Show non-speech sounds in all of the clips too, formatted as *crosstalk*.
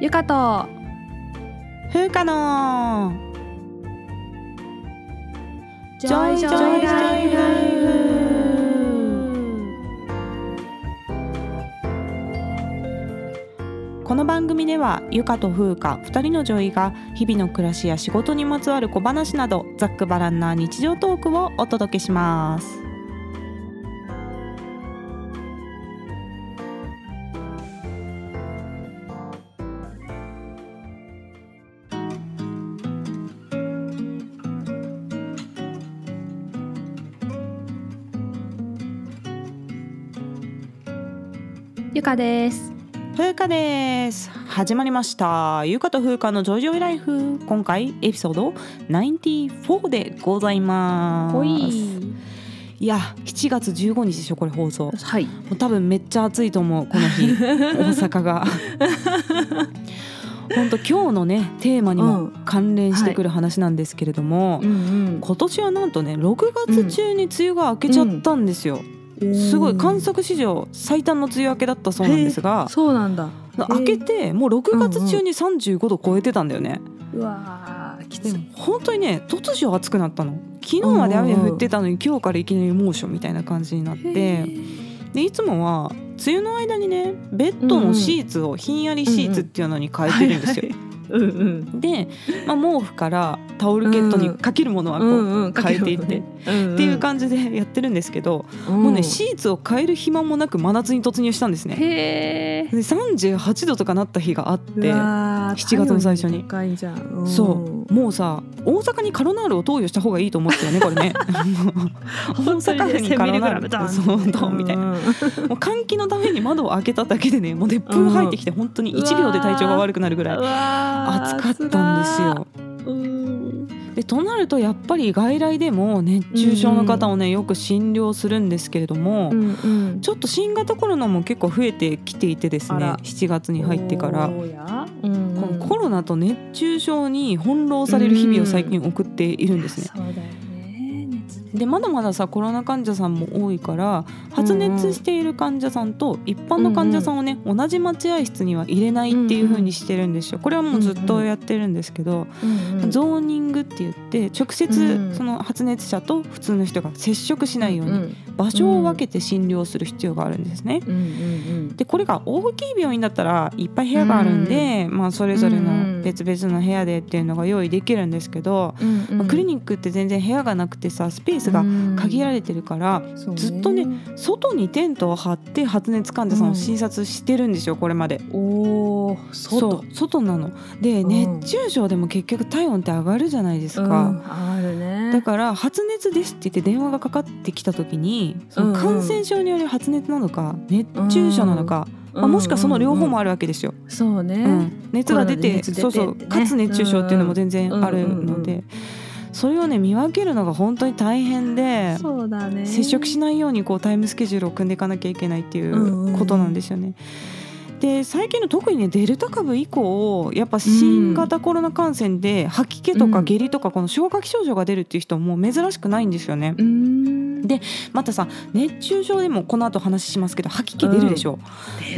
ゆかと。風花の。ジョイジョイライフ。この番組ではゆかと風花2人の女医が日々の暮らしや仕事にまつわる小話などざっくばらんな日常トークをお届けしますかです。風花です。始まりました。ゆかと風花のジョイジョイライフ。今回エピソード94でございます。ほい。いや7月15日でしょこれ放送。はい。もう多分めっちゃ暑いと思うこの日。*laughs* 大阪が。本当今日のねテーマにもうん。関連してくる話なんですけれども、ん今年はなんとね6月中に梅雨が明けちゃったんですよ、すごい観測史上最短の梅雨明けだったそうなんですがそうなんだ。明けてもう6月中に35度超えてたんだよね、うわーきつい。本当にね突如暑くなったの。昨日まで雨降ってたのに今日からいきなり猛暑みたいな感じになってでいつもは梅雨の間にねベッドのシーツをひんやりシーツっていうのに変えてるんですよ。うん。うんで、まあ、毛布からタオルケットにかけるものはこう変えていって、っていう感じでやってるんですけど、もうねシーツを変える暇もなく真夏に突入したんですね。へえで38度とかなった日があって7 7月の最初に。高いじゃん。そう。もうさ大阪にカロナールを投与した方がいいと思ったよねこれね。*laughs* 大阪府にカロナール。そうどうみたいな。もう換気のために窓を開けただけでねもう熱風入ってきて本当に1秒で体調が悪くなるぐらい暑かったんですよ。でとなるとやっぱり外来でも熱中症の方をねよく診療するんですけれども、ちょっと新型コロナも結構増えてきていてですねあら。7月に入ってから。おや。このコロナと熱中症に翻弄される日々を最近送っているんですね。そうだよね。熱でまだまださコロナ患者さんも多いから発熱している患者さんと一般の患者さんをね、同じ待合室には入れないっていう風にしてるんですよ。これはもうずっとやってるんですけど、ゾーニングって言って直う接ん。その発熱者と普通の人が接触しないようにん場所を分けて診療する必要があるんですね。うんうんでこれが大きい病院だったらいっぱい部屋があるんで、まあ、それぞれの別々の部屋でっていうのが用意できるんですけど、うん。まあクリニックって全然部屋がなくてさスペースが限られてるから、ずっとね外にテントを張って発熱患者さんを診察してるんですよこれまで。お外。う外なの。でうん。熱中症でも結局体温って上がるじゃないですか、うんあるね。だから発熱ですって言って電話がかかってきた時にその感染症による発熱なのか熱中症なのか、まあ、もしくはその両方もあるわけですよ。そうね、うん、熱が出てそうそうかつ熱中症っていうのも全然あるので、うんうんそれをね見分けるのが本当に大変で。そうだね接触しないようにこうタイムスケジュールを組んでいかなきゃいけないっていうことなんですよね。で最近の特にねデルタ株以降やっぱ新型コロナ感染で吐き気とかうん下痢とかこの消化器症状が出るっていう人も珍しくないんですよね。でまたさ熱中症でもこの後話しますけど吐き気出るでしょ、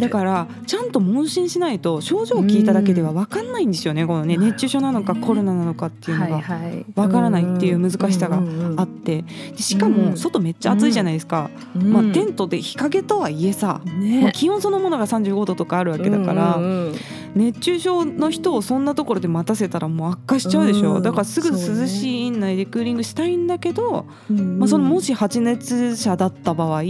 だからちゃんと問診しないと症状を聞いただけでは分かんないんですよねこのね熱中症なのかコロナなのかっていうのが。はいはい。わからないっていう難しさがああって。でしかうん。も外めっちゃ暑いじゃないですか、まあ、テントで日陰とはいえさ、まあね気温そのものが35度とかあるわけだから、うんうん熱中症の人をそんなところで待たせたらもう悪化しちゃうでしょ、うんだからすぐ涼しい院内でクーリングしたいんだけど、うんまあ、そのもし発熱者だった場合、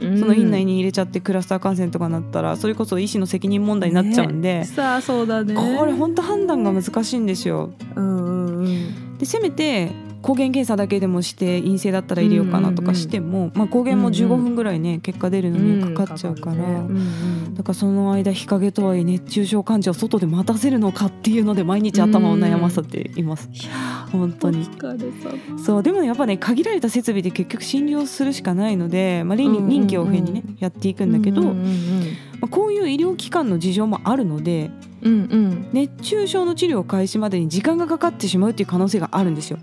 その院内に入れちゃってクラスター感染とかなったらそれこそ医師の責任問題になっちゃうんで、さあそうだね。これ本当判断が難しいんですよ。うんうんうん。でせめて抗原検査だけでもして陰性だったら入れようかなとかしても、まあ、抗原も15分ぐらいね結果出るのにかかっちゃうから、だからその間日陰とはいえ熱中症患者を外で待たせるのかっていうので毎日頭を悩まさっています。本当に。そうでもねやっぱね限られた設備で結局診療するしかないので、まあ、臨機応変にねやっていくんだけど、まあ、こういう医療機関の事情もあるのでうんうん。熱中症の治療開始までに時間がかかってしまうっていう可能性があるんですよ。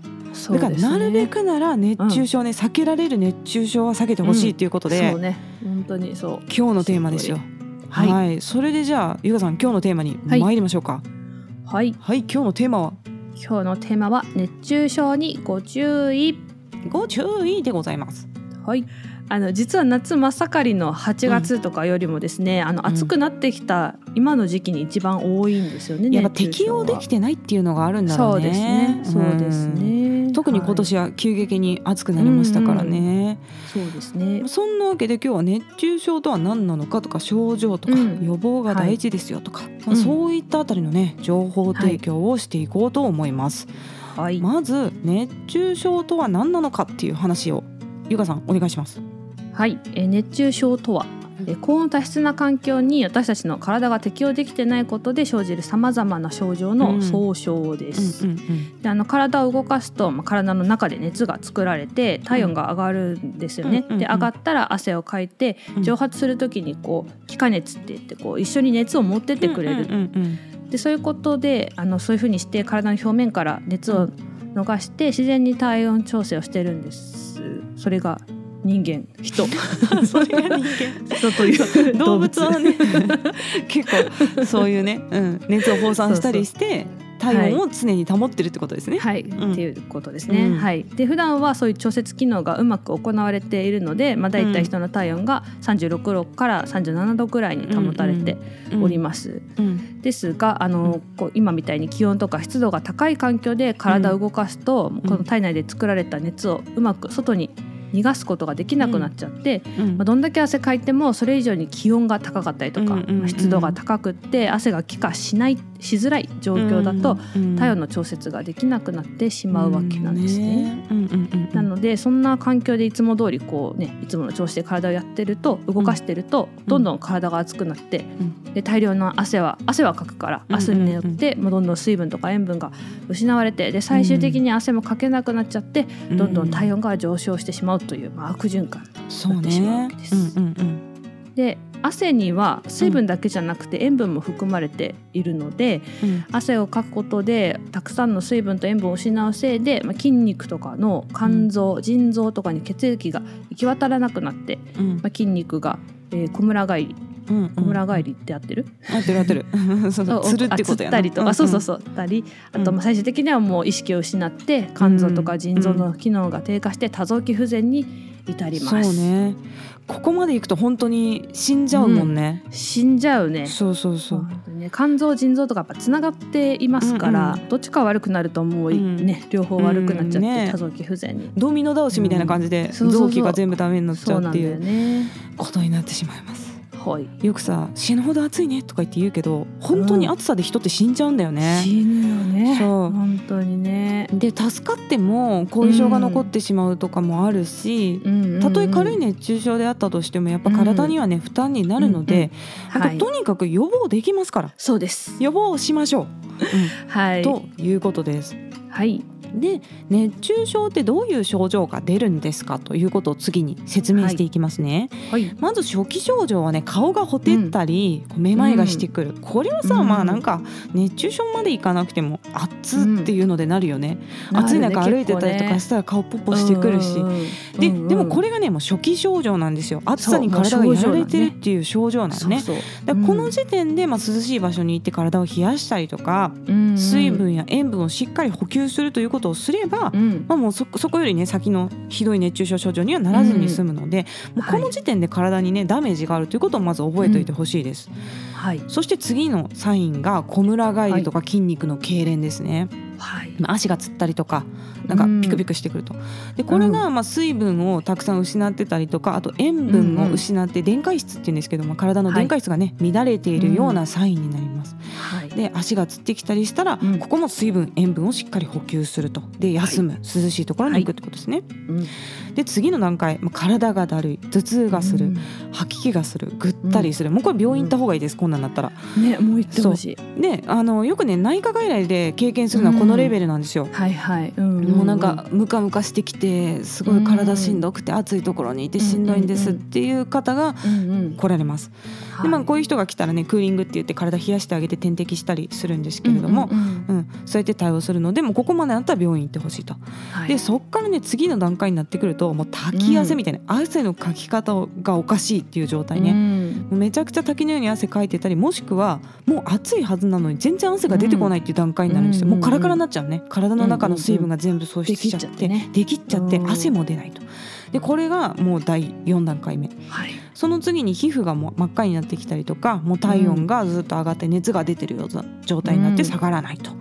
だからなるべくなら熱中症ね、避けられる熱中症は避けてほしいっていうことで、そうね。本当にそう。今日のテーマですよ。は、はい。い。それでじゃあゆかさん今日のテーマに参りましょうか。はい。はい、今日のテーマは？今日のテーマは熱中症にご注意。ご注意でございます。はいあの実は夏真っ盛りの8月とかよりもですね、あの暑くなってきた今の時期に一番多いんですよね、やっぱ適応できてないっていうのがあるんだろそううですね。ねそうですうんね、特に今年はは急激に暑くなりましたからね、いそうですね。そんなわけで今日は熱中症とは何なのかとか症状とかうん。予防が大事ですよとか、まあ、うん。そういったあたりのね情報提供をしていこうと思います、はい、まず熱中症とは何なのかっていう話をゆかさんお願いしますはい、えー熱中症とはえー高温多湿な環境に私たちの体が適応できてないことで生じるさまざまな症状の総称です。であの体を動かすと、まあ、体の中で熱が作られて体温が上がるんですよね。で上がったら汗をかいてうん。蒸発する時にこう気化熱って言ってこう一緒に熱を持ってってくれる。でそういうことであのそういうふうにして体の表面から熱を逃して自然に体温調整をしてるんです。それが人間人。う *laughs* んそれが人間。人という動物。はね *laughs* 結構そういうね、うん、熱を放散したりして体温を常に保ってるってことですね。はい、ん。っていうことですね。うん。はい。で普段はそういう調節機能がうまく行われているので、まあだいたい人の体温が36度から37度くらいに保たれております。うん。ですが、あのこう今みたいに気温とか湿度が高い環境で体を動かすと、この体内で作られた熱をうまく外に逃がすことができなくなっちゃって、うん。まあ、どんだけ汗かいてもそれ以上に気温が高かったりとか、うんうんうんまあ湿度が高くって汗が気化しないしづらい状況だと、うん体温の調節ができなくなってしまうわけなんですね。なのでそんな環境でいつも通りこうねいつもの調子で体をやってると動かしてると、どんどん体が熱くなって、うん。で大量の汗は汗はかくから汗によって、もうどんどん水分とか塩分が失われてで最終的に汗もかけなくなっちゃって、どんどん体温が上昇してしまうという、まあ、悪循環そうなってしまうわねけです。で汗には水分だけじゃなくて塩分も含まれているので、うん。汗をかくことでたくさんの水分と塩分を失うせいで、まあ、筋肉とかの肝臓、腎臓とかに血液が行き渡らなくなって、うん。まあ、筋肉が、えー、小村返りうんうん小村返りって合ってる、合ってる合ってる。*laughs* そうつるってことやな。あつったりとか、そうそうそうたり。あとうん。まあ最終的にはもう意識を失って肝臓とか腎臓の機能が低下して多臓器不全に至ります。そうね。ここまでいくと本当に死んじゃうもんね、死んじゃうね。そうそうそう。ね、肝臓腎臓とかやっぱつながっていますから、うんどっちか悪くなるともうい、うん。ね両方悪くなっちゃって、うんね。多臓器不全に。ドミノ倒しみたいな感じで臓器が全部ダメになっちゃうっていう。ことになってしまいますはい。よくさ死ぬほど暑いねとか言って言うけど本当に暑さで人って死んじゃうんだよね、死ぬよね。そう本当にね。で助かっても後遺症が残ってしまうとかもあるし、たとえ軽い熱中症であったとしてもやっぱ体にはね、負担になるので、なんかはい。とにかく予防できますからそうです。予防しましょう、*laughs* はい。ということです。はい。で熱中症ってどういう症状が出るんですかということを次に説明していきますね、はい。まず初期症状はね顔がほてったり、こうめまいがしてくる、これはさ、うん。まあなんか熱中症までいかなくても暑っていうのでなるよね、うん。暑い中歩いてたりとかしたら顔ポッポしてくるし、ででもこれれがねもう初期症状なんですよ。暑さに体がやられてるっていう症状なのね。そうそうだこの時点でまあ涼しい場所に行って体を冷やしたりとか、うん。水分や塩分をしっかり補給するということをすれば、うん。まあ、もうそそこよりね先のひどい熱中症症状にはならずに済むので、もうこの時点で体にねダメージがあるということをまず覚えておいてほしいです、はい。そして次のサインが小村返りとか筋肉の痙攣ですね、はい。まあ足がつったりとかなんかピクピクしてくると、でこれがまあ水分をたくさん失ってたりとかあと塩分を失って電解質っていうんですけども体の電解質がね乱れているようなサインになります、はい。で足がつってきたりしたら、うん。ここも水分塩分をしっかり補給すると。で休む、涼しいところに行くってことですね、うんで次の段階、まあ、体がだるい頭痛がする、うん。吐き気がするぐったりする、もうこれ病院行った方がいいです、こんなんなったら。ねもう言ってほしい。であのよくね内科外来で経験するのはこのレベルなんですよ、はいはい、うんもうなんかムカムカしてきてすごい体しんどくて暑いところにいてしんどいんですっていう方が来られます。でまあこういう人が来たらねクーリングって言って体冷やしてあげて点滴したりするんですけれども、うんそうやって対応するのでもうここまでなったら病院行ってほしいと。はい。でそっからね次の段階になってくるともう滝汗みたいな、汗のかき方がおかしいっていう状態ね、もうめちゃくちゃ滝のように汗かいてたりもしくはもう暑いはずなのに全然汗が出てこないっていう段階になるんですよ、もうカラカラになっちゃうね。体の中の水分が全部喪失しちゃってできっちゃって汗も出ないと。でこれがもう第4段階目、はい、その次に皮膚がもう真っ赤になってきたりとかもう体温がずっと上がって熱が出てるような状態になって下がらないと、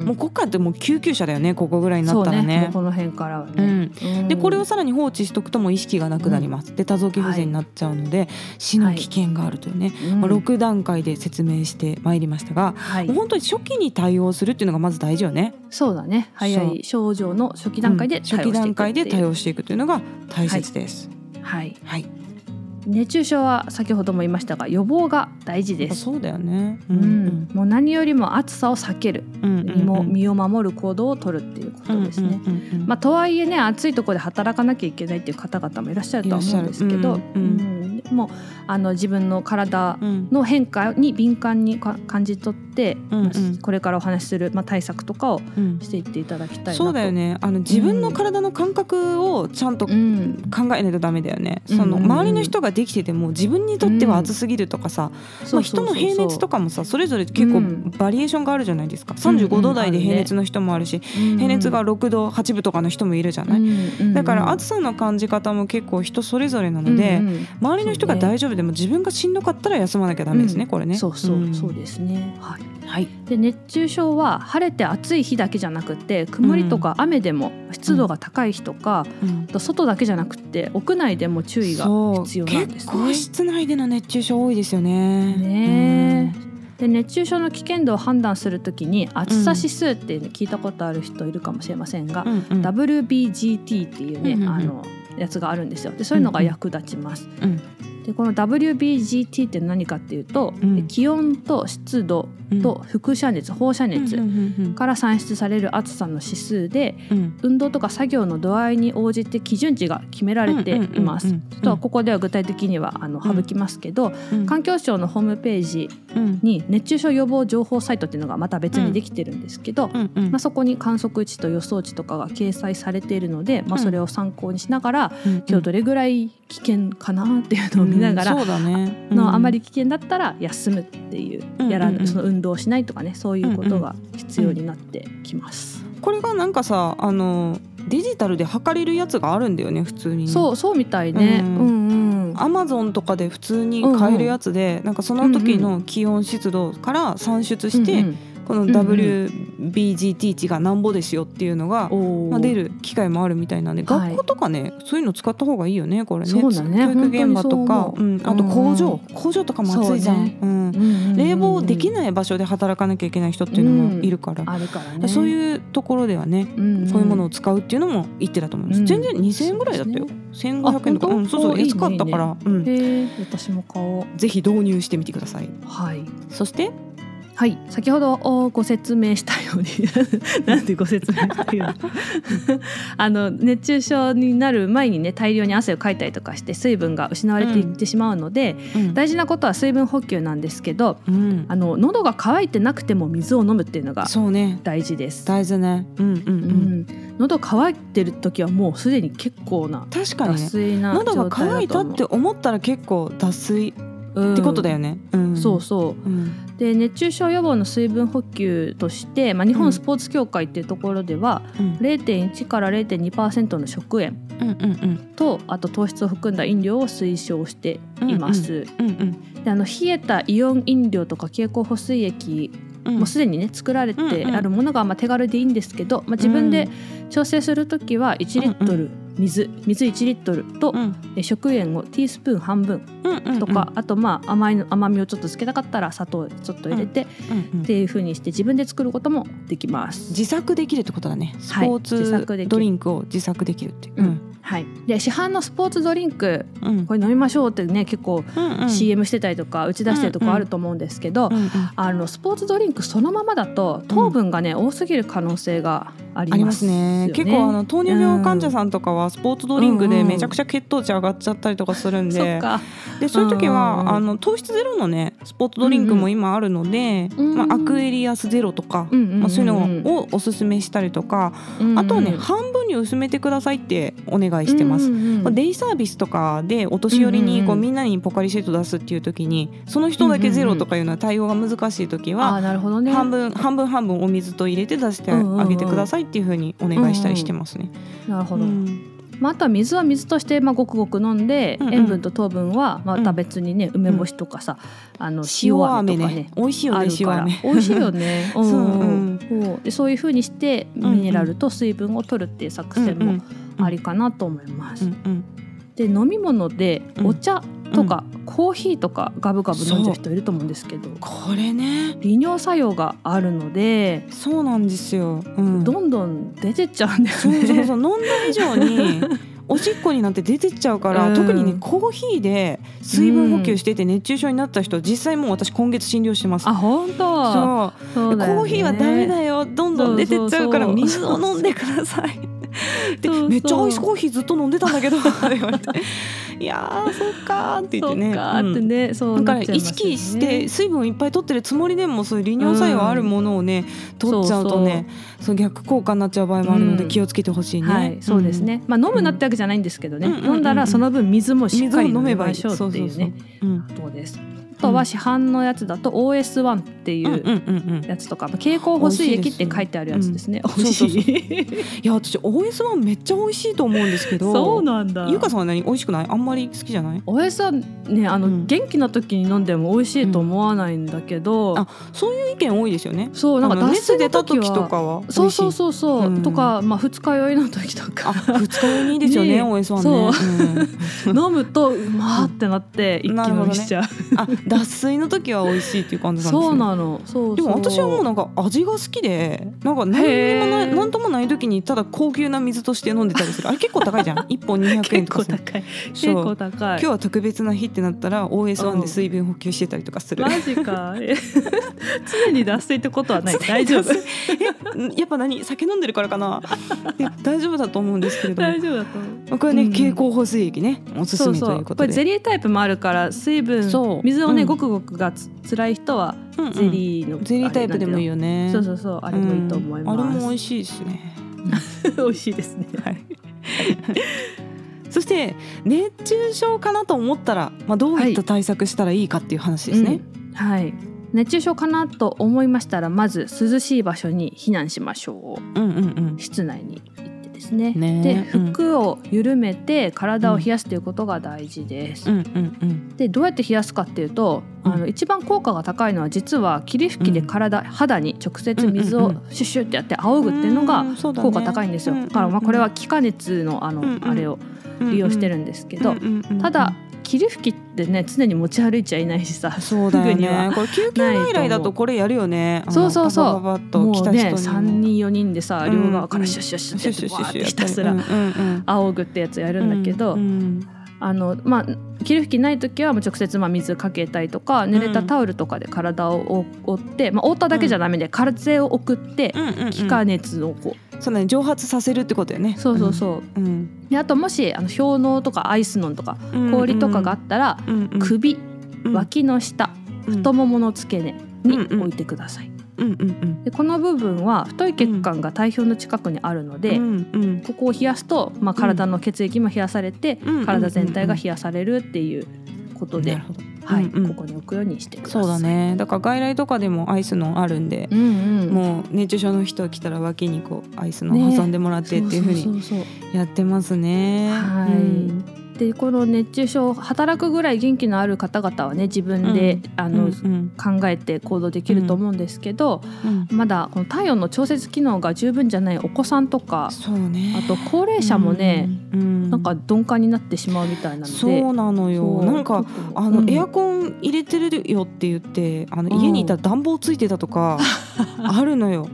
うん、もうここからってもう救急車だよねここぐらいになったらね、ね、この辺からはね、うん、でこれをさらに放置しとくともう意識がなくなります、で多臓器不全になっちゃうので、はい、死の危険があるというね、はい、まあ、6段階で説明してまいりましたが、はい、もう本当に初期に対応するっていうのがまず大事よねそうだね。早い症状の初期段階で対応していく、初期段階で対応していくというのが大切です、はい、はい。熱中症は先ほども言いましたが予防が大事です。そうだよね、うん、うん、もう何よりも暑さを避ける、うんうんうん、身も身を守る行動を取るっていうことですね、うんうんうんうん、まあとはいえね暑いところで働かなきゃいけないっていう方々もいらっしゃるとは思うんですけど、うん。うん、もうあの自分の体の変化に敏感に感じ取って、うんうん、これからお話しする、まあ、対策とかをしていっていただきたいそうだよね。あの自分の体の感覚をちゃんと考えないとダメだよね、その周りの人ができてても自分にとっては暑すぎるとかさ、まあ、人の平熱とかもさそれぞれ結構バリエーションがあるじゃないですか、うん、35度台で平熱の人もあるし、平熱が6度8分とかの人もいるじゃない、だから暑さの感じ方も結構人それぞれなので、周りの人が大丈夫。でも自分がしんどかったら休まなきゃダメですね、これね。そうそう、そうですね。はい。はい、で熱中症は晴れて暑い日だけじゃなくて曇りとか雨でも湿度が高い日とか、うん、外だけじゃなくて屋内でも注意が必要なんですね。室内での熱中症多いですよね。ね、うん。で熱中症の危険度を判断するときに暑さ指数って聞いたことある人いるかもしれませんが、うんうん、WBGT っていうね、うんうん、あのやつがあるんですよ。でそういうのが役立ちます。うんうんでこの WBGT って何かっていうと、うん、気温と湿度と輻射熱、放射熱から算出される暑さの指数で、うん、運動とか作業の度合いに応じて基準値が決められています。とはここでは具体的にはあの省きますけど、環境省のホームページに熱中症予防情報サイトっていうのがまた別にできてるんですけど、まあ、そこに観測値と予想値とかが掲載されているので、まあ、それを参考にしながら、今日どれぐらい危険かなっていうのを見ながら、そうだね。のあまり危険だったら休むっていう、やらその運動しないとかねそういうことが必要になってきます。これがなんかさあのデジタルで測れるやつがあるんだよね普通に、そうそうみたいね。うん、うんアマゾンとかで普通に買えるやつで、うんうん、なんかその時の気温湿度から算出して、うんうんこの WBGT 値がなんぼですよっていうのが、まあ、出る機会もあるみたいなんで、学校とかねそういうの使った方がいいよねこれね。教育現場とか。う、ん、あと工場、工場とかも暑いじゃん、うん。冷房できない場所で働かなきゃいけない人っていうのもいるから,、あるからね、そういうところではね、そういうものを使うっていうのも一手だと思います、全然2000円ぐらいだったよ、1500円とか、うん、そうそう安かったから、うん、私も買おう。ぜひ導入してみてください。はい。そしてはい。先ほどご説明したように。*laughs* なんでご説明っていうの *laughs* あの熱中症になる前にね大量に汗をかいたりとかして水分が失われていってしまうので、うん、大事なことは水分補給なんですけど、うん、あの喉が渇いてなくても水を飲むっていうのが大事です。ね、大事ね、うんうんうん、喉乾いてる時はもうすでに結構な確かに、ね、脱水な喉が渇いたって思ったら結構脱水ってことだよね。うん、そうそう、うん、で熱中症予防の水分補給として、まあ、日本スポーツ協会っていうところでは、うん、0.1から0.2%の食塩。と、あと糖質を含んだ飲料を推奨しています。であの冷えたイオン飲料とか経口補水液もうすでにね作られてあるものがまあ手軽でいいんですけど、まあ、自分で調整する時は1リットル水水1リットルと、うん、食塩をティースプーン半分とか、あとまあ甘い甘みをちょっとつけたかったら砂糖ちょっと入れて、っていうふうにして自分で作ることもできます。自作できるってことだね。スポーツドリンクを自作できるっていう、うん。はい、で市販のスポーツドリンク、うん、これ飲みましょうってね結構 CM してたりとか打ち出してるとこあると思うんですけど、あのスポーツドリンクそのままだと糖分がね、多すぎる可能性がありますね、ね、結構あの糖尿病患者さんとかはスポーツドリンクでめちゃくちゃ血糖値上がっちゃったりとかするんで、うん、でそういう時はあの糖質ゼロのねスポーツドリンクも今あるので、うん。うん、まあ、アクエリアスゼロとか、うんうんうん、まあ、そういうのをおすすめしたりとか、うんうん、あとはね半分に薄めてくださいってお願いしてます、うんうんうん、デイサービスとかでお年寄りにこうみんなにポカリシェット出すっていう時にその人だけゼロとかいうのは対応が難しい時は、半分半分半分お水と入れて出してあげてくださいっていうふうにお願いしたりしてますね。なるほど、まあ、あとは水は水としてまあごくごく飲んで、うんうん、塩分と糖分はまた別にね、うん、梅干しとかさ、あの塩飴とかね、ね、美味しいよね塩飴美味しいよね、*laughs* うん、そう。でそういうふうにしてミネラルと水分を取るっていう作戦もありかなと思います。うんうん。で飲み物でお茶とか、うん、コーヒーとかガブガブ飲んじゃう。人いると思うんですけど。これね。利尿作用があるのでそうなんですよ、うん、どんどん出てっちゃうんだよね。そうそうそう。*laughs* 飲んだ以上におしっこになって出てっちゃうから、うん、特にねコーヒーで水分補給してて熱中症になった人、実際もう私今月診療してます。あ本当？そう、ね、コーヒーはダメだよ。どんどん出てっちゃうから水を飲んでくださいでめっちゃアイスコーヒーずっと飲んでたんだけど。*laughs* いやそっかって言ってね。ってね、うん、そうだから意識して水分いっぱい取ってるつもりでもそういう利尿作用あるものをね、うん、取っちゃうとねそう逆効果になっちゃう場合もあるので気をつけてほしいね、はい、そうですね、まあ飲むなってわけじゃないんですけどね、飲んだらその分水もしっかり飲めばいい。しょうっていうね。そうです。とは市販のやつだと OS1 っていうやつとか、経口補水液って書いてあるやつですね。美味しい。いや私 OS1 めっちゃ美味しいと思うんですけど。そうなんだ。ゆかさんは何？美味しくない？あんまり好きじゃない？OS1 ねあの、元気な時に飲んでも美味しいと思わないんだけど、あそういう意見多いですよね。そうなんか熱出た時とかは？そうそうそうそう、とかまあ二日酔いの時とか。二日酔いにいいですよね OS1 *laughs* ね。飲むとうまってなって一気飲みしちゃう。あ脱水の時は美味しいっていう感じなんですそうなの。そうでも私はもうなんか味が好きでなんか何にもない何ともない時にただ高級な水として飲んでたりする。あれ結構高いじゃん。*laughs* 一本200円とか結構高い。結構高い。今日は特別な日ってなったら OS1 で水分補給してたりとかする。マジか。常に脱水ってことはない。大丈夫えやっぱ何？酒飲んでるからかな？大丈夫だと思うんですけれども。大丈夫だと思う。これね経口補水液ねおすすめということで。ゼリータイプもあるから水分水をねごくごくがつ辛い人はゼリーの、うんうん、ゼリータイプでもいいよね。そうそうそうあれもいいと思います、うん、あれも美味しいですね。*laughs* 美味しいですね。はい。*laughs* そして熱中症かなと思ったら、まあ、どういった対策したらいいかっていう話ですね。はい、はい、熱中症かなと思いましたらまず涼しい場所に避難しましょう。うんうんうん、室内にですね。ね。で服を緩めて体を冷やすということが大事です。うん。うん。うん、でどうやって冷やすかっていうと、あの一番効果が高いのは実は霧吹きで体、肌に直接水をシュッシュってやって仰ぐっていうのが効果高いんですよ。だからまあこれは気化熱のあの、あれを利用してるんですけど、ただ霧吹きってね常に持ち歩いちゃいないしさそうだよね。これ救急外来だとこれやるよね。そうそうそう。もうね3人4人でさ両側からシュッシュッシュッってバーってひたすら仰ぐってやつやるんだけど、あのまあ霧吹きない時はもう直接まあ水かけたりとか濡れたタオルとかで体を覆って、まあ、覆っただけじゃダメで風を送って気化熱をこう。そうね。蒸発させるってことよね。そうそうそう、うん、であともしあの氷のとかアイスノンとか氷とかがあったら、首脇の下太ももの付け根に置いてください、うんうんうん、でこの部分は太い血管が体表の近くにあるので、うんうん、ここを冷やすと、まあ、体の血液も冷やされて、うん、体全体が冷やされるっていうことで、はい、うんうん、ここに置くようにしてください。そうだね。だから外来とかでもアイスのあるんで、うんうん、もう熱中症の人来たら脇にこうアイスの挟んでもらってっていうふうにやってますね。はい。うんでこの熱中症働くぐらい元気のある方々はね自分で、うん、あの、うん、考えて行動できると思うんですけど、うん、まだこの体温の調節機能が十分じゃないお子さんとか、ね、あと高齢者もね、なんか鈍感になってしまうみたいなので。そうなのよ。なんかあの、エアコン入れてるよって言ってあの家にいたら暖房ついてたとかあるのよ。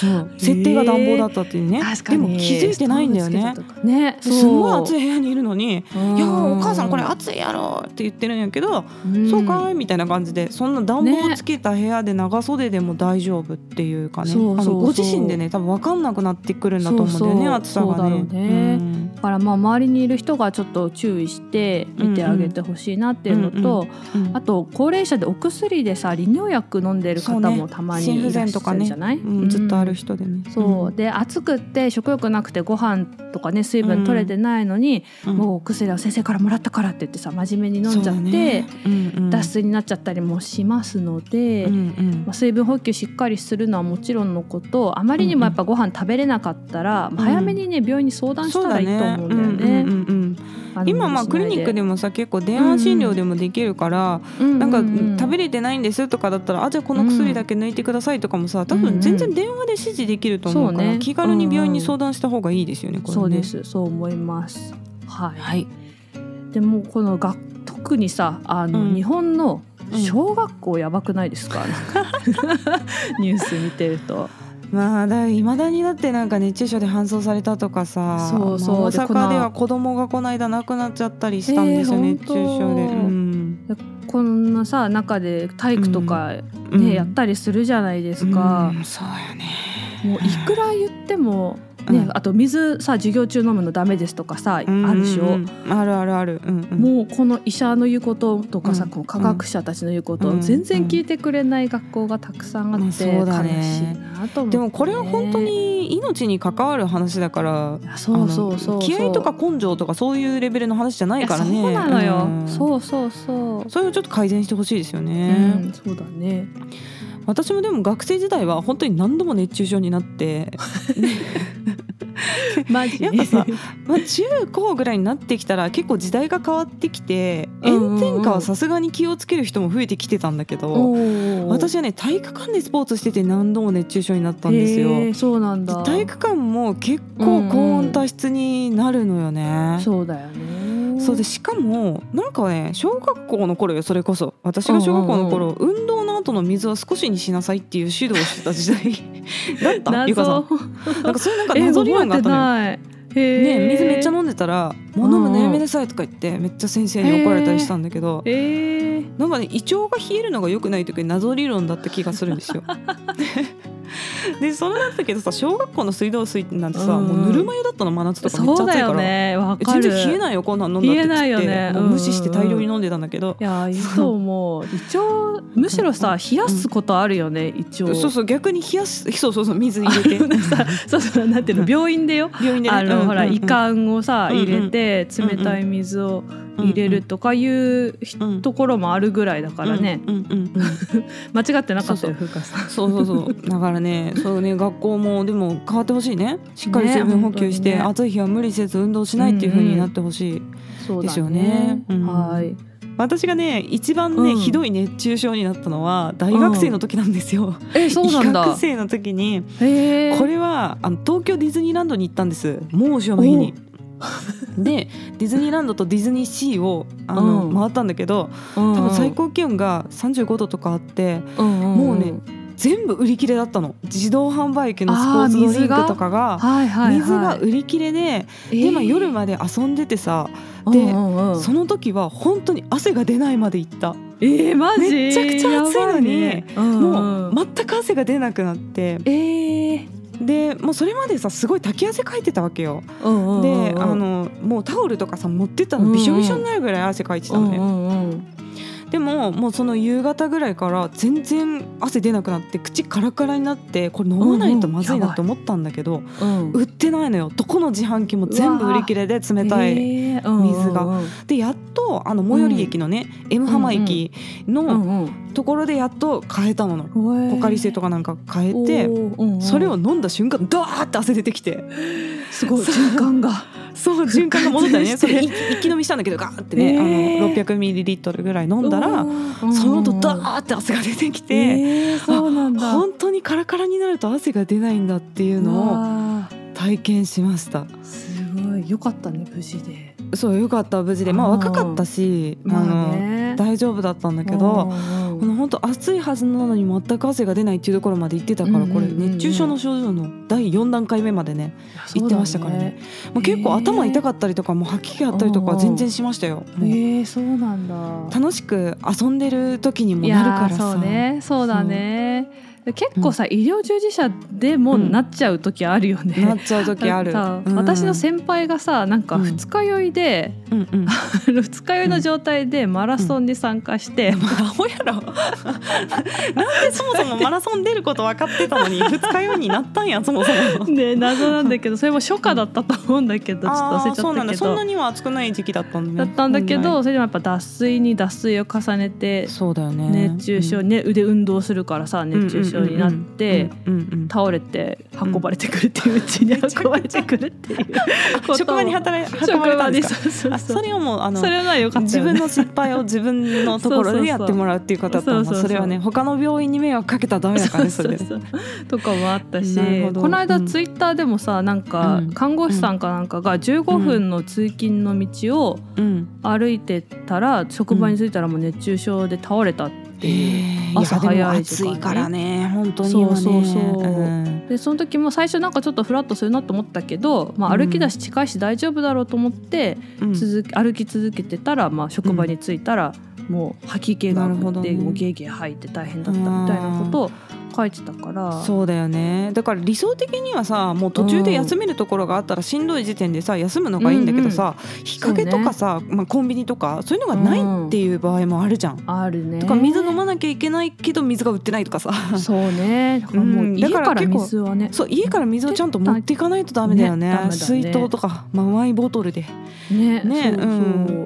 そう。設定が暖房だったっていうね、でも気づいてないんだよね。ね。すごい暑い部屋にいるのに「いやお母さんこれ暑いやろ」って言ってるんやけど「そうかい」みたいな感じでそんな暖房つけた部屋で長袖でも大丈夫っていうかね、あのご自身でね多分分かんなくなってくるんだと思うんだよね暑さがね。ね。だからまあ周りにいる人がちょっと注意して見てあげてほしいなっていうのと、あと高齢者でお薬でさ利尿薬飲んでる方もたまにいらっしゃるじゃない、ね。うん、ずっとある人でね。そう。で暑くって食欲なくてご飯とかね水分取れてないのに、もうお薬を先生からもらったからって言ってさ真面目に飲んじゃって、ね。うんうん、脱水になっちゃったりもしますので、うんうん、まあ、水分補給しっかりするのはもちろんのことあまりにもやっぱご飯食べれなかったら、うんうん、早めにね病院に相談したらいいと思うんだよね。今まあクリニックでもさ結構電話診療でもできるから、うん。うん、なんか食べれてないんですとかだったらあじゃあこの薬だけ抜いてくださいとかもさ多分全然電話で指示できると思うから、うんうん、気軽に病院に相談した方がいいですよね。これね。そうです。そう思います。はい、はい、でもこのが特にさあの、うん、日本の小学校やばくないですか、うん、ニュース見てると。まあだいまだにだってなんか熱中症で搬送されたとかさそうそう、まあ、大阪では子供がこの間亡くなっちゃったりしたんですよ、えー、熱中症で、うん、こんなさ中で体育とかね、うん、やったりするじゃないですか、うん、そうよね。もういくら言ってもね、うん、あと水さ授業中飲むのダメですとかさ、あるでしょ、あるあるある、うんうん、もうこの医者の言うこととかさ、こう科学者たちの言うことを全然聞いてくれない学校がたくさんあって、悲しいなと思って、でもこれは本当に命に関わる話だからそうそうそう気合とか根性とかそういうレベルの話じゃないからね。そうなのよ、そうそうそう。それをちょっと改善してほしいですよね、そうだね。私もでも学生時代は本当に何度も熱中症になって *laughs* *laughs* マジ。やっぱさ、*laughs* まあ、中高ぐらいになってきたら結構時代が変わってきて炎天下はさすがに気をつける人も増えてきてたんだけど私はね体育館でスポーツしてて何度も熱中症になったんですよ。そうなんだ。体育館も結構高温多湿になるのよね。そうだよね。そうでしかもなんかね小学校の頃よそれこそ。私が小学校の頃、運動の後の水は少しにしなさいっていう指導をしてた時代 *laughs* だった？ゆかさん。なんかそういうなんか謎理論があったのよ。ね、水めっちゃ飲んでたら「もう飲むのやめなさい」とか言ってめっちゃ先生に怒られたりしたんだけど、えー、なんかね胃腸が冷えるのがよくないというか謎理論だった気がするんですよ。*laughs* *laughs* でそれだったけどさ小学校の水道水なんてさ、うん、もうぬるま湯だったの真夏とかめっちゃ暑いから、ね、全然冷えないよこんなん飲んだって。って言って、ね、無視して大量に飲んでたんだけど、いやいいと思う。胃腸むしろさ冷やすことあるよね、胃腸そうそう逆に冷やす *laughs* そうそうそう水入れて。そうそうなんていうの病院でよ。病院で、ね、あの、ほら胃管をさ入れて冷たい水を、入れるとかいうところもあるぐらいだからね。間違ってなかったよ風花さん。そうそうそう。だからね *laughs* そうね学校もでも変わってほしいね。しっかり水分補給して、ね、暑い日は無理せず運動しないっていうふうになってほしい。ですよね。うん。うん、はい。私がね一番ね、うん、ひどい熱中症になったのは大学生の時なんですよ。うん、えそうなんだ。学生の時にこれはあの東京ディズニーランドに行ったんです。猛暑の日に。でディズニーランドとディズニーシーをあの、うん、回ったんだけど、多分最高気温が35度とかあって、もうね全部売り切れだったの。自動販売機のスポーツドリンクとかが水が？売り切れで、でまあ夜まで遊んでてさで、その時は本当に汗が出ないまで行った。えー、マジ？めちゃくちゃ暑いのに、ね。もう全く汗が出なくなって。えーでもうそれまでさすごい滝汗かいてたわけよ。であのもうタオルとかさ持ってったのびしょびしょになるぐらい汗かいてたのね。うんうんうんでももうその夕方ぐらいから全然汗出なくなって口カラカラになってこれ飲まないとまずいなと思ったんだけど、うん。売ってないのよ。どこの自販機も全部売り切れで冷たい水が。でやっとあの最寄り駅のね、うん、M 浜駅のところでやっと買えたの。の、うんポカリスとかなんか買えて、それを飲んだ瞬間ダーって汗出てきて。すごい。循環が。そう循環が戻ったね *laughs* それ。一気飲みしたんだけどガーってね、え。ー、あの600ミリリットルぐらい飲んだらその後ダーって汗が出てきて、えー、そうなんだ。本当にカラカラになると汗が出ないんだっていうのを体験しました。すごい。よかったね無事でそうよかった無事で。まあ若かったしあの、大丈夫だったんだけどこの本当暑いはずなのに全く汗が出ないっていうところまで行ってたからこれ熱中症の症状の第4段階目までね行ってましたからね。まあ、結構頭痛かったりとかも吐き気あったりとか全然しましたよ。ええそうなんだ。楽しく遊んでる時にもなるからさ。そうね。そうだね結構さ、うん、医療従事者でもなっちゃう時あるよね、うん、なっちゃう時ある、私の先輩がさなんか二日酔いで、うんうん、*laughs* 二日酔いの状態でマラソンに参加して、うん、アホやろ。*laughs* なんでそもそもマラソン出ること分かってたのに二日酔いになったんやそもそも。ね謎なんだけどそれも初夏だったと思うんだけどちょっと忘れちゃったけど。そうなんだ。そんなには暑くない時期だったんだ、ね、だったんだけどそれでもやっぱ脱水に脱水を重ねてそうだよね。熱中症、ね腕運動するからさ熱中症になって、倒れて運ばれてくるっていう *laughs* うち *laughs* に運ばれてくるっていう職場に働い運ばれたんですか？それはもうあのそれはよかった、ね、自分の失敗を自分のところでやってもらうっていう方とそれはね他の病院に迷惑かけたらダメだからねそれとかもあったし。この間ツイッターでもさなんか看護師さんかなんかが15分の通勤の道を歩いてたら職場に着いたらもう熱中症で倒れたってっていう。朝早い時間、ね、暑いからね。本当に、ね、そうそうそう、うん、でその時も最初なんかちょっとフラッとするなと思ったけど、まあ、歩き出し近いし大丈夫だろうと思って、続き歩き続けてたら、まあ、職場に着いたら、もう吐き気があって、ね、もうゲーゲー吐いて大変だったみたいなことを書いてたから。そうだよね。だから理想的にはさもう途中で休めるところがあったらしんどい時点でさ休むのがいいんだけどさ、うんうん、日陰とかさ、ね、まあ、コンビニとかそういうのがないっていう場合もあるじゃん。うん、あるね。とか水飲まなきゃいけないけど水が売ってないとかさ。そうね。だからもう家から水はね、そう家から水をちゃんと持っていかないとダメだよね、ねね、水筒とか、まあ、マイボトルで。ねねう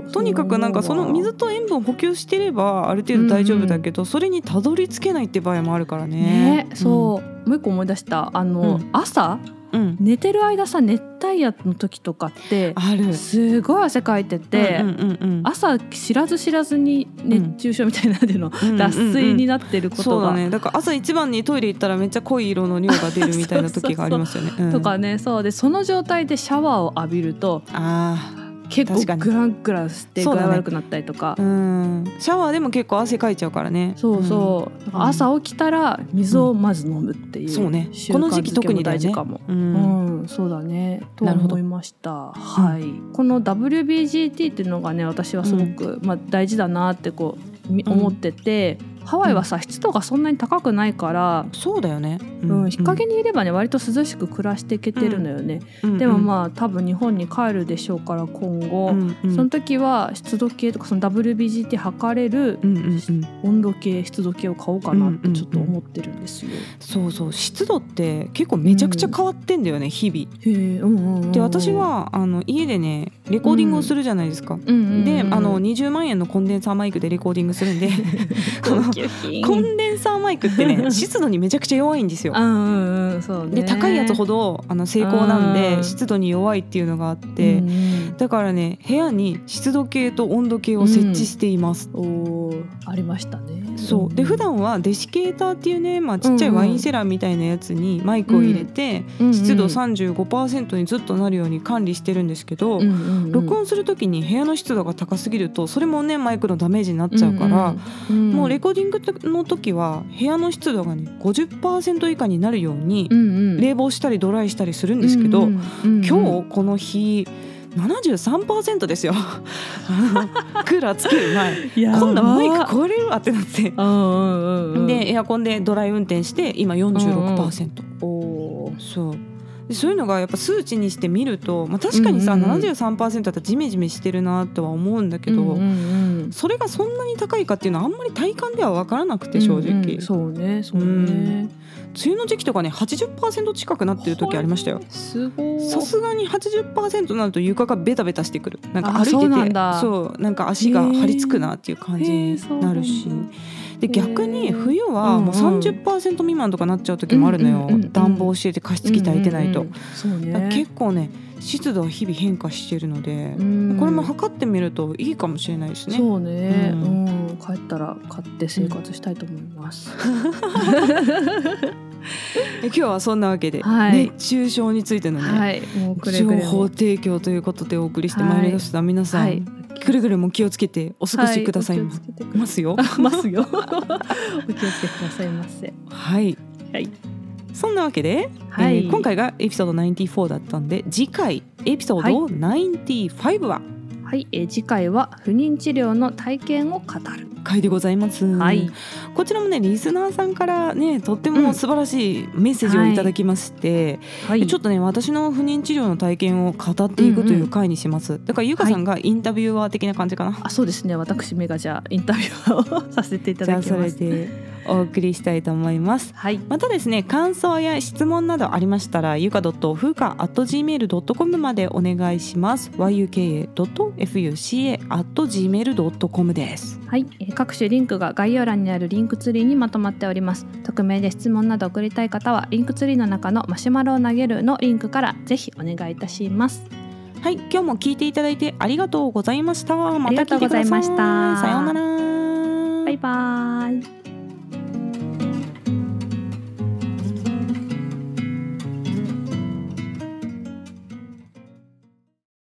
ん、とにかくなんかその水と塩分補給してればある程度大丈夫だけど、それにたどり着けないって場合もあるからね。ね。そう、もう一個思い出した。あの、うん、朝？うん、寝てる間さ熱帯夜の時とかってすごい汗かいてて、うんうんうんうん、朝知らず知らずに熱中症みたいなの、うん、脱水になってることが、そうだね。だから朝一番にトイレ行ったらめっちゃ濃い色の尿が出るみたいな時がありますよね。*laughs* とかね。そう。でその状態でシャワーを浴びるとあ結構グラングランして具合悪くなったりとか、ね、うん。シャワーでも結構汗かいちゃうからね。そうそう、うん、朝起きたら水をまず飲むっていう、そうね。この時期特に大事かも、うん、うん、そうだね。と思いました。はい、この WBGT っていうのがね私はすごく、まあ、大事だなってこう思ってて、ハワイはさ、湿度がそんなに高くないからそうだよね、うん、日陰にいればね割と涼しく暮らしていけてるのよね、でもまあ多分日本に帰るでしょうから今後、その時は湿度計とかその WBGT 測れる温度計湿度計を買おうかなってちょっと思ってるんですよ、そうそう。湿度って結構めちゃくちゃ変わってんだよね、日々。へうんうんうん、で私はあの家でねレコーディングをするじゃないですか。であの20万円のコンデンサーマイクでレコーディングするんで *laughs* コンデンサーマイクってね *laughs* 湿度にめちゃくちゃ弱いんですよ。うんうんそうで高いやつほどあの成功なんで湿度に弱いっていうのがあって、だからね部屋に湿度計と温度計を設置しています。うん、おありましたね。そう。で普段はデシケーターっていうね、まあ、ちっちゃいワインセラーみたいなやつにマイクを入れて、湿度35%にずっとなるように管理してるんですけど、録音する時に部屋の湿度が高すぎるとそれもねマイクのダメージになっちゃうから、もうレコーディングの時は部屋の湿度がね50%以下になるように冷房したりドライしたりするんですけど、今日この日73%ですよ。*laughs* クーラーつける前。こんなマイク壊れるわってなって。でエアコンでドライ運転して今46%、おそうそういうのがやっぱ数値にして見ると、まあ、確かにさ、うんうん、73%だったらジメジメしてるなとは思うんだけど、うんうんうん、それがそんなに高いかっていうのはあんまり体感では分からなくて正直、うんうん、そうねそうね、うん。梅雨の時期とかね80%近くなってる時ありましたよ。さすがに80%になると床がベタベタしてくる。なんか歩いててそうなんか足が張り付くなっていう感じになるし。で逆に冬はもう30%未満とかなっちゃう時もあるのよ、暖房してて加湿器炊いてないと、結構ね湿度は日々変化してるのでこれも測ってみるといいかもしれないですね。そうね、うん、帰ったらら買って生活したいと思います。*laughs* *laughs* 今日はそんなわけで、はい、熱中症についてのね、はい、もうくれ情報提供ということでお送りしてまいりました、はい、皆さん、はい、くれぐれも気をつけてお過ごしくださいますよ。ますよ。お気をつけくださいませ。はい。はい。そんなわけで、はい、えー、今回がエピソード94だったんで次回エピソード95は、はい、えー、次回は不妊治療の体験を語る回でございます、はい、こちらもねリスナーさんからねとっても素晴らしいメッセージをい。ただきまして、うんはい、ちょっとね私の不妊治療の体験を語っていくという回にします、うんうん、だからゆかさんがインタビュアー的な感じかな、はい、あそうですね。私めがじゃあインタビューをさせていただきます。お送りしたいと思います、はい、またですね感想や質問などありましたらゆか .fuka.gmail.com までお願いします。Yuka.fuca.gmail.com です。はい、各種リンクが概要欄にある Linktree にまとまっております。匿名で質問など送りたい方は Linktree の中のマシュマロを投げるのリンクからぜひお願いいたします。はい今日も聞いていただいてありがとうございました。また聞いてください。さようなら。バイバイ